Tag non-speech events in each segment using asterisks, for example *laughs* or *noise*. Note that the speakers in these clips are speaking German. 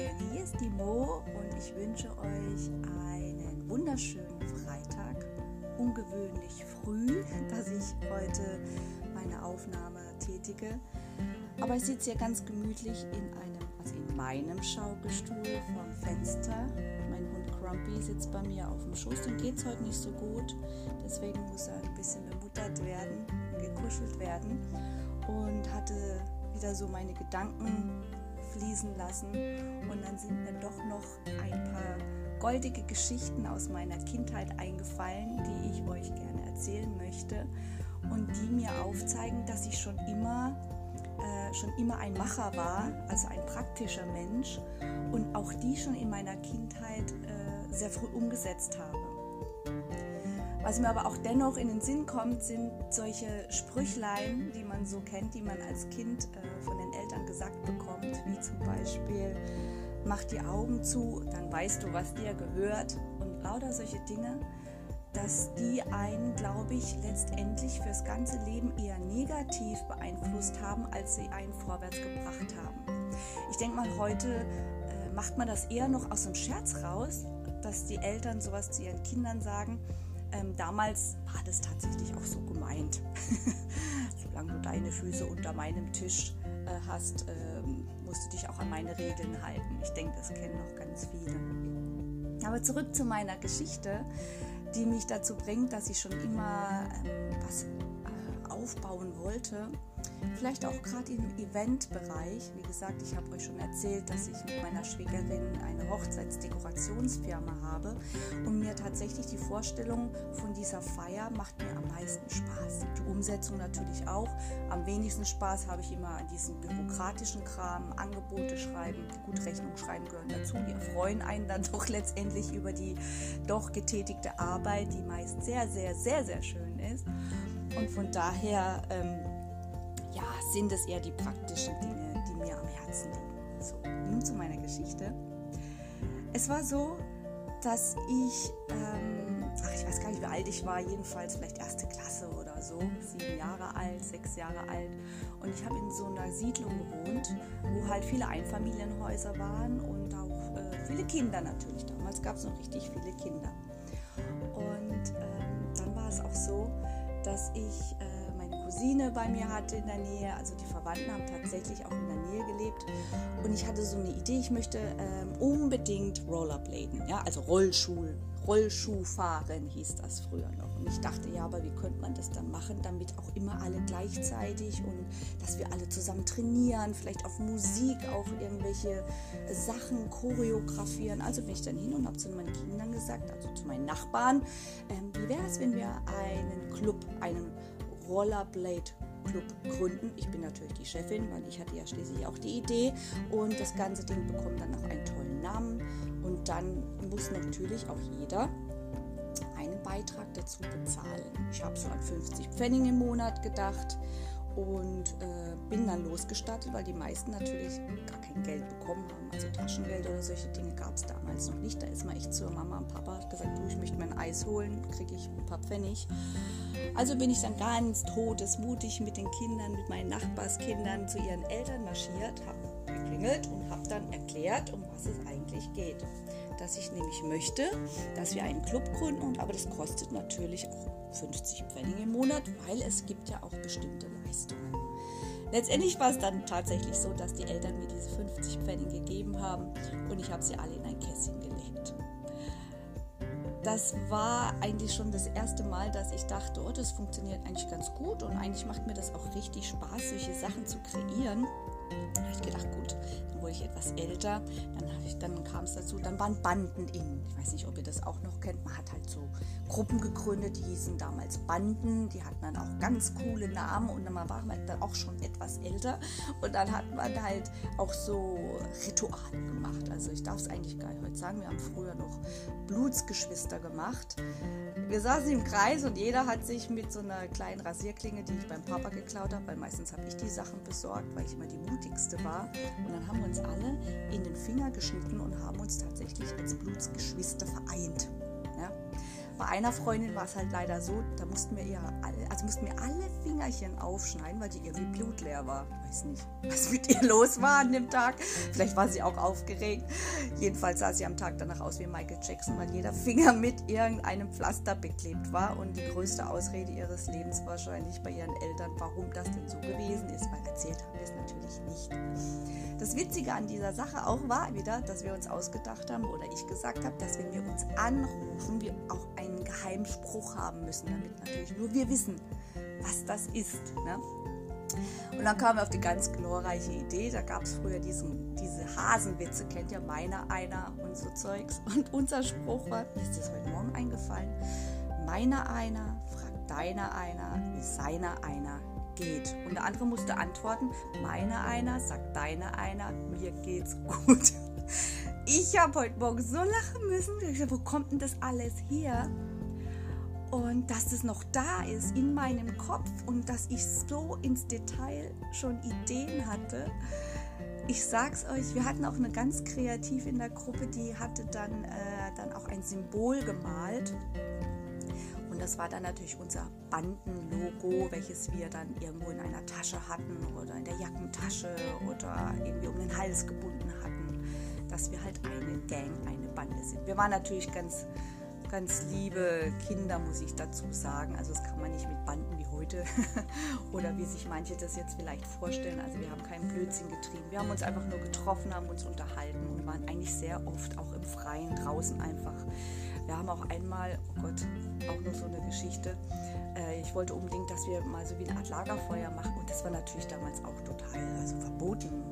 Morgen, hier ist die Mo und ich wünsche euch einen wunderschönen Freitag. Ungewöhnlich früh, *laughs* dass ich heute meine Aufnahme tätige. Aber ich sitze hier ganz gemütlich in einem, also in meinem Schaukelstuhl vom Fenster. Mein Hund Grumpy sitzt bei mir auf dem Schoß, dem geht es heute nicht so gut. Deswegen muss er ein bisschen bemuttert werden, gekuschelt werden und hatte wieder so meine Gedanken fließen lassen. Und dann sind mir doch noch ein paar goldige Geschichten aus meiner Kindheit eingefallen, die ich euch gerne erzählen möchte und die mir aufzeigen, dass ich schon immer äh, schon immer ein Macher war, also ein praktischer Mensch und auch die schon in meiner Kindheit äh, sehr früh umgesetzt habe. Was mir aber auch dennoch in den Sinn kommt, sind solche Sprüchlein, die man so kennt, die man als Kind äh, von den Gesagt bekommt, wie zum Beispiel, mach die Augen zu, dann weißt du, was dir gehört und lauter solche Dinge, dass die einen, glaube ich, letztendlich fürs ganze Leben eher negativ beeinflusst haben, als sie einen vorwärts gebracht haben. Ich denke mal, heute äh, macht man das eher noch aus dem Scherz raus, dass die Eltern sowas zu ihren Kindern sagen, ähm, damals war das tatsächlich auch so gemeint. *laughs* Solange du deine Füße unter meinem Tisch äh, hast, ähm, musst du dich auch an meine Regeln halten. Ich denke, das kennen noch ganz viele. Aber zurück zu meiner Geschichte, die mich dazu bringt, dass ich schon immer ähm, was äh, aufbauen wollte Vielleicht auch gerade im Eventbereich. Wie gesagt, ich habe euch schon erzählt, dass ich mit meiner Schwägerin eine Hochzeitsdekorationsfirma habe und mir tatsächlich die Vorstellung von dieser Feier macht mir am meisten Spaß. Die Umsetzung natürlich auch. Am wenigsten Spaß habe ich immer an diesem bürokratischen Kram, Angebote schreiben, gut Rechnung schreiben gehören dazu. Die erfreuen einen dann *laughs* doch letztendlich über die doch getätigte Arbeit, die meist sehr, sehr, sehr, sehr schön ist. Und von daher ähm, ja, sind es eher die praktischen Dinge, die mir am Herzen liegen. So, nun zu meiner Geschichte. Es war so, dass ich, ähm, ach, ich weiß gar nicht, wie alt ich war, jedenfalls vielleicht erste Klasse oder so, sieben Jahre alt, sechs Jahre alt. Und ich habe in so einer Siedlung gewohnt, wo halt viele Einfamilienhäuser waren und auch äh, viele Kinder natürlich. Damals gab es noch richtig viele Kinder. Dass ich äh, Cousine bei mir hatte in der Nähe. Also die Verwandten haben tatsächlich auch in der Nähe gelebt. Und ich hatte so eine Idee, ich möchte ähm, unbedingt Rollerbladen, ja, also Rollschuh, Rollschuhfahren hieß das früher noch. Und ich dachte, ja, aber wie könnte man das dann machen, damit auch immer alle gleichzeitig und dass wir alle zusammen trainieren, vielleicht auf Musik auch irgendwelche Sachen choreografieren. Also bin ich dann hin und habe zu meinen Kindern gesagt, also zu meinen Nachbarn, ähm, wie wäre es, wenn wir einen Club, einen Rollerblade Club gründen. Ich bin natürlich die Chefin, weil ich hatte ja schließlich auch die Idee und das ganze Ding bekommt dann noch einen tollen Namen und dann muss natürlich auch jeder einen Beitrag dazu bezahlen. Ich habe so an 50 Pfennig im Monat gedacht und äh, bin dann losgestartet, weil die meisten natürlich gar kein Geld bekommen haben. Also Taschengeld oder solche Dinge gab es damals noch nicht. Da ist man echt zur Mama und Papa hat gesagt, du, ich möchte mir ein Eis holen, kriege ich ein paar Pfennig. Also bin ich dann ganz todesmutig mit den Kindern, mit meinen Nachbarskindern zu ihren Eltern marschiert, habe geklingelt und habe dann erklärt, um was es eigentlich geht. Dass ich nämlich möchte, dass wir einen Club gründen, aber das kostet natürlich auch 50 Pfennig im Monat, weil es gibt ja auch bestimmte Leistungen. Letztendlich war es dann tatsächlich so, dass die Eltern mir diese 50 Pfennig gegeben haben und ich habe sie alle in ein Kästchen gelegt. Das war eigentlich schon das erste Mal, dass ich dachte, oh, das funktioniert eigentlich ganz gut und eigentlich macht mir das auch richtig Spaß, solche Sachen zu kreieren. Da habe ich gedacht, gut, dann wurde ich etwas älter, dann, dann kam es dazu, dann waren Banden in. Ich weiß nicht, ob ihr das auch noch kennt. Man hat halt so Gruppen gegründet, die hießen damals Banden, die hatten dann auch ganz coole Namen und dann war man dann auch schon etwas älter und dann hat man halt auch so Rituale gemacht. Also ich darf es eigentlich gar nicht heute sagen, wir haben früher noch Blutsgeschwister gemacht. Wir saßen im Kreis und jeder hat sich mit so einer kleinen Rasierklinge, die ich beim Papa geklaut habe, weil meistens habe ich die Sachen besorgt, weil ich immer die mutigste war. Und dann haben wir uns alle in den Finger geschnitten und haben uns tatsächlich als Blutsgeschwister vereint. Bei einer Freundin war es halt leider so, da mussten wir ihr alle, also mussten wir alle Fingerchen aufschneiden, weil die irgendwie blutleer war. Ich weiß nicht, was mit ihr los war an dem Tag. Vielleicht war sie auch aufgeregt. Jedenfalls sah sie am Tag danach aus wie Michael Jackson, weil jeder Finger mit irgendeinem Pflaster beklebt war und die größte Ausrede ihres Lebens wahrscheinlich bei ihren Eltern, warum das denn so gewesen ist, weil erzählt haben wir es natürlich nicht. Das Witzige an dieser Sache auch war wieder, dass wir uns ausgedacht haben oder ich gesagt habe, dass wenn wir uns anrufen, wir auch einen Geheimspruch haben müssen, damit natürlich nur wir wissen, was das ist. Ne? Und dann kamen wir auf die ganz glorreiche Idee, da gab es früher diesen, diese Hasenwitze, kennt ihr meiner einer und so Zeugs. Und unser Spruch war, mir ist das heute Morgen eingefallen, meiner einer fragt deiner einer, wie seiner einer geht. Und der andere musste antworten, meiner einer sagt deiner einer, mir geht's gut. Ich habe heute Morgen so lachen müssen. Ich dachte, wo kommt denn das alles her? Und dass es noch da ist in meinem Kopf und dass ich so ins Detail schon Ideen hatte. Ich sag's euch, wir hatten auch eine ganz kreativ in der Gruppe, die hatte dann, äh, dann auch ein Symbol gemalt. Und das war dann natürlich unser Bandenlogo, welches wir dann irgendwo in einer Tasche hatten oder in der Jackentasche oder irgendwie um den Hals gebunden hatten, dass wir halt eine Gang, eine Bande sind. Wir waren natürlich ganz ganz liebe Kinder, muss ich dazu sagen. Also das kann man nicht mit Banden wie heute *laughs* oder wie sich manche das jetzt vielleicht vorstellen. Also wir haben keinen Blödsinn getrieben. Wir haben uns einfach nur getroffen, haben uns unterhalten und waren eigentlich sehr oft auch im Freien draußen einfach. Wir haben auch einmal, oh Gott, auch noch so eine Geschichte. Äh, ich wollte unbedingt, dass wir mal so wie eine Art Lagerfeuer machen und das war natürlich damals auch total also verboten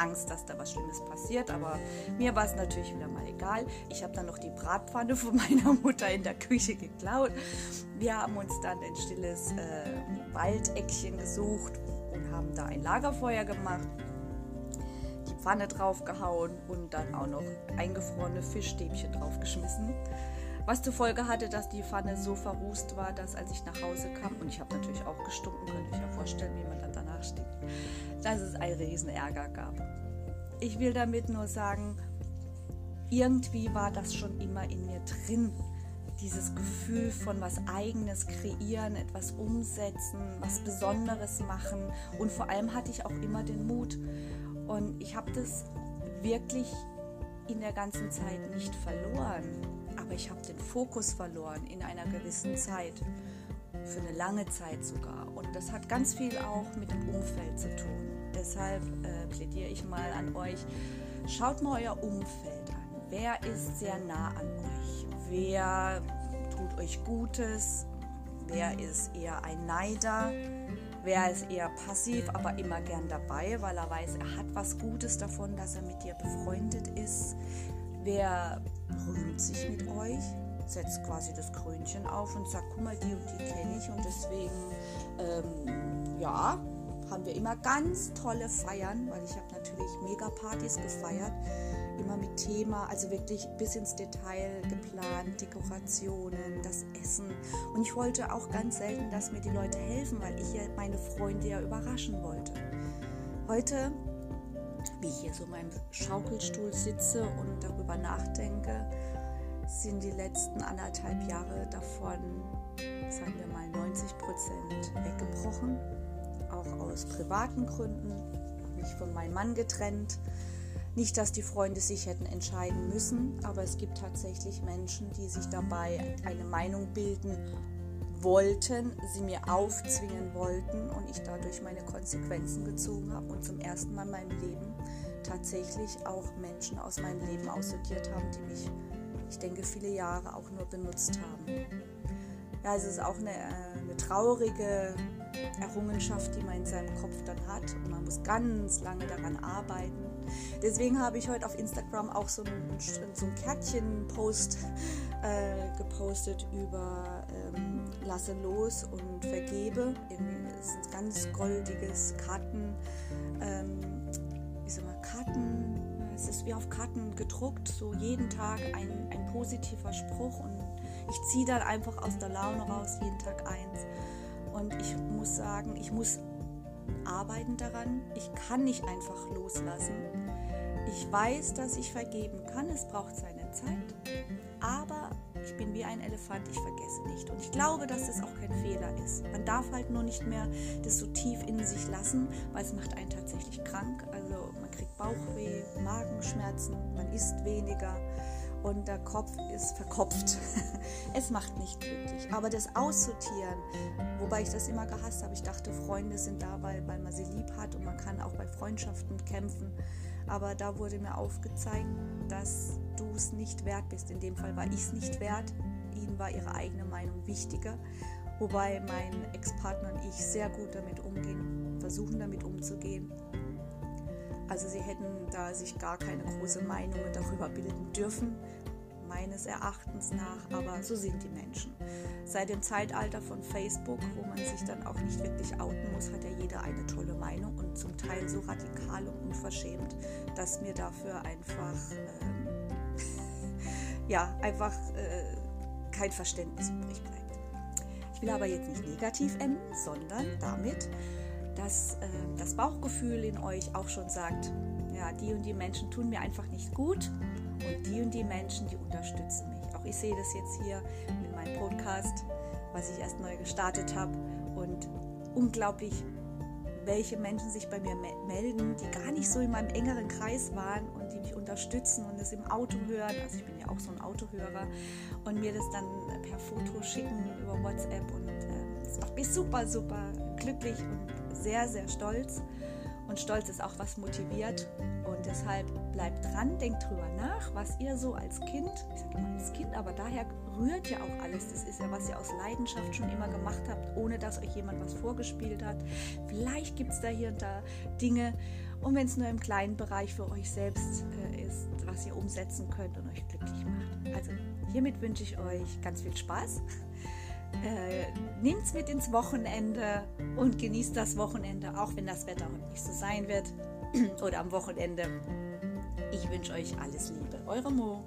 Angst, dass da was Schlimmes passiert, aber mir war es natürlich wieder mal egal. Ich habe dann noch die Bratpfanne von *laughs* meiner Mutter in der Küche geklaut. Wir haben uns dann ein stilles äh, Waldeckchen gesucht und haben da ein Lagerfeuer gemacht die Pfanne draufgehauen und dann auch noch eingefrorene Fischstäbchen draufgeschmissen. Was zur Folge hatte, dass die Pfanne so verrußt war, dass als ich nach Hause kam, und ich habe natürlich auch gestunken, könnt ihr euch ja vorstellen, wie man dann danach stinkt, dass es einen riesen Ärger gab. Ich will damit nur sagen, irgendwie war das schon immer in mir drin. Dieses Gefühl von was eigenes kreieren, etwas umsetzen, was Besonderes machen. Und vor allem hatte ich auch immer den Mut. Und ich habe das wirklich in der ganzen Zeit nicht verloren. Aber ich habe den Fokus verloren in einer gewissen Zeit. Für eine lange Zeit sogar. Und das hat ganz viel auch mit dem Umfeld zu tun. Deshalb äh, plädiere ich mal an euch, schaut mal euer Umfeld an. Wer ist sehr nah an euch? Wer tut euch Gutes? Wer ist eher ein Neider? Wer ist eher passiv, aber immer gern dabei, weil er weiß, er hat was Gutes davon, dass er mit dir befreundet ist? Wer rühmt sich mit euch? setzt quasi das Krönchen auf und sagt, guck mal, die und die kenne ich und deswegen, ähm, ja, haben wir immer ganz tolle Feiern, weil ich habe natürlich Mega-Partys gefeiert, immer mit Thema, also wirklich bis ins Detail geplant, Dekorationen, das Essen. Und ich wollte auch ganz selten, dass mir die Leute helfen, weil ich ja meine Freunde ja überraschen wollte. Heute, wie ich hier so in meinem Schaukelstuhl sitze und darüber nachdenke, sind die letzten anderthalb Jahre davon, sagen wir mal, 90 Prozent weggebrochen auch aus privaten Gründen, mich von meinem Mann getrennt. Nicht, dass die Freunde sich hätten entscheiden müssen, aber es gibt tatsächlich Menschen, die sich dabei eine Meinung bilden wollten, sie mir aufzwingen wollten und ich dadurch meine Konsequenzen gezogen habe und zum ersten Mal in meinem Leben tatsächlich auch Menschen aus meinem Leben aussortiert haben, die mich, ich denke, viele Jahre auch nur benutzt haben. Ja, es ist auch eine, äh, eine traurige Errungenschaft, die man in seinem Kopf dann hat. Und man muss ganz lange daran arbeiten. Deswegen habe ich heute auf Instagram auch so ein, so ein Kärtchen-Post äh, gepostet über ähm, Lasse los und vergebe. Es ist ein ganz goldiges Karten, ähm, wie soll man, Karten, es ist wie auf Karten gedruckt, so jeden Tag ein, ein positiver Spruch und ich ziehe dann einfach aus der Laune raus jeden Tag eins. Und ich muss sagen, ich muss arbeiten daran. Ich kann nicht einfach loslassen. Ich weiß, dass ich vergeben kann. Es braucht seine Zeit. Aber ein Elefant, ich vergesse nicht. Und ich glaube, dass das auch kein Fehler ist. Man darf halt nur nicht mehr das so tief in sich lassen, weil es macht einen tatsächlich krank. Also man kriegt Bauchweh, Magenschmerzen, man isst weniger und der Kopf ist verkopft. *laughs* es macht nicht glücklich. Aber das aussortieren, wobei ich das immer gehasst habe, ich dachte, Freunde sind da, weil, weil man sie lieb hat und man kann auch bei Freundschaften kämpfen. Aber da wurde mir aufgezeigt, dass du es nicht wert bist. In dem Fall war ich es nicht wert. Ihnen war ihre eigene Meinung wichtiger. Wobei mein Ex-Partner und ich sehr gut damit umgehen, versuchen damit umzugehen. Also sie hätten da sich gar keine große Meinung darüber bilden dürfen, meines Erachtens nach, aber so sind die Menschen. Seit dem Zeitalter von Facebook, wo man sich dann auch nicht wirklich outen muss, hat ja jeder eine tolle Meinung und zum Teil so radikal und unverschämt, dass mir dafür einfach, ähm, *laughs* ja, einfach äh, kein Verständnis übrig bleibt. Ich will aber jetzt nicht negativ enden, sondern damit, dass äh, das Bauchgefühl in euch auch schon sagt, ja, die und die Menschen tun mir einfach nicht gut und die und die Menschen, die unterstützen mich. Auch ich sehe das jetzt hier mit meinem Podcast, was ich erst neu gestartet habe und unglaublich, welche Menschen sich bei mir melden, die gar nicht so in meinem engeren Kreis waren unterstützen und das im Auto hören. Also ich bin ja auch so ein Autohörer und mir das dann per Foto schicken über WhatsApp und äh, das macht mich super, super glücklich und sehr, sehr stolz. Und Stolz ist auch was motiviert. Und deshalb bleibt dran, denkt drüber nach, was ihr so als Kind, ich sage immer als Kind, aber daher rührt ja auch alles. Das ist ja, was ihr aus Leidenschaft schon immer gemacht habt, ohne dass euch jemand was vorgespielt hat. Vielleicht gibt es da hier und da Dinge, und wenn es nur im kleinen Bereich für euch selbst äh, ist, was ihr umsetzen könnt und euch glücklich macht. Also hiermit wünsche ich euch ganz viel Spaß äh, es mit ins Wochenende und genießt das Wochenende, auch wenn das Wetter heute nicht so sein wird *clears throat* oder am Wochenende. Ich wünsche euch alles Liebe. Eure Mo.